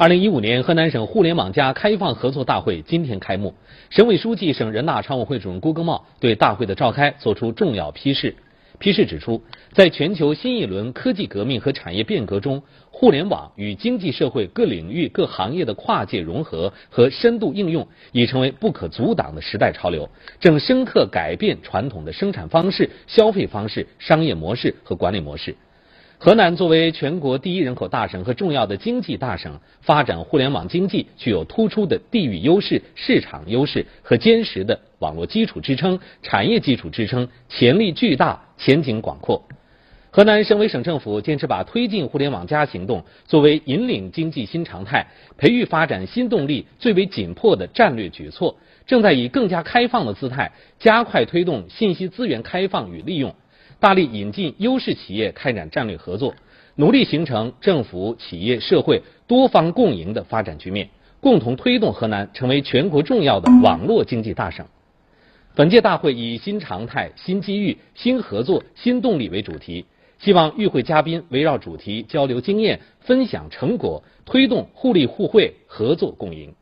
二零一五年河南省互联网加开放合作大会今天开幕，省委书记、省人大常委会主任郭庚茂对大会的召开作出重要批示。批示指出，在全球新一轮科技革命和产业变革中，互联网与经济社会各领域各行业的跨界融合和深度应用，已成为不可阻挡的时代潮流，正深刻改变传统的生产方式、消费方式、商业模式和管理模式。河南作为全国第一人口大省和重要的经济大省，发展互联网经济具有突出的地域优势、市场优势和坚实的网络基础支撑、产业基础支撑，潜力巨大，前景广阔。河南省委省政府坚持把推进互联网加行动作为引领经济新常态、培育发展新动力最为紧迫的战略举措，正在以更加开放的姿态，加快推动信息资源开放与利用。大力引进优势企业开展战略合作，努力形成政府、企业、社会多方共赢的发展局面，共同推动河南成为全国重要的网络经济大省。本届大会以“新常态、新机遇、新合作、新动力”为主题，希望与会嘉宾围绕主题交流经验、分享成果，推动互利互惠、合作共赢。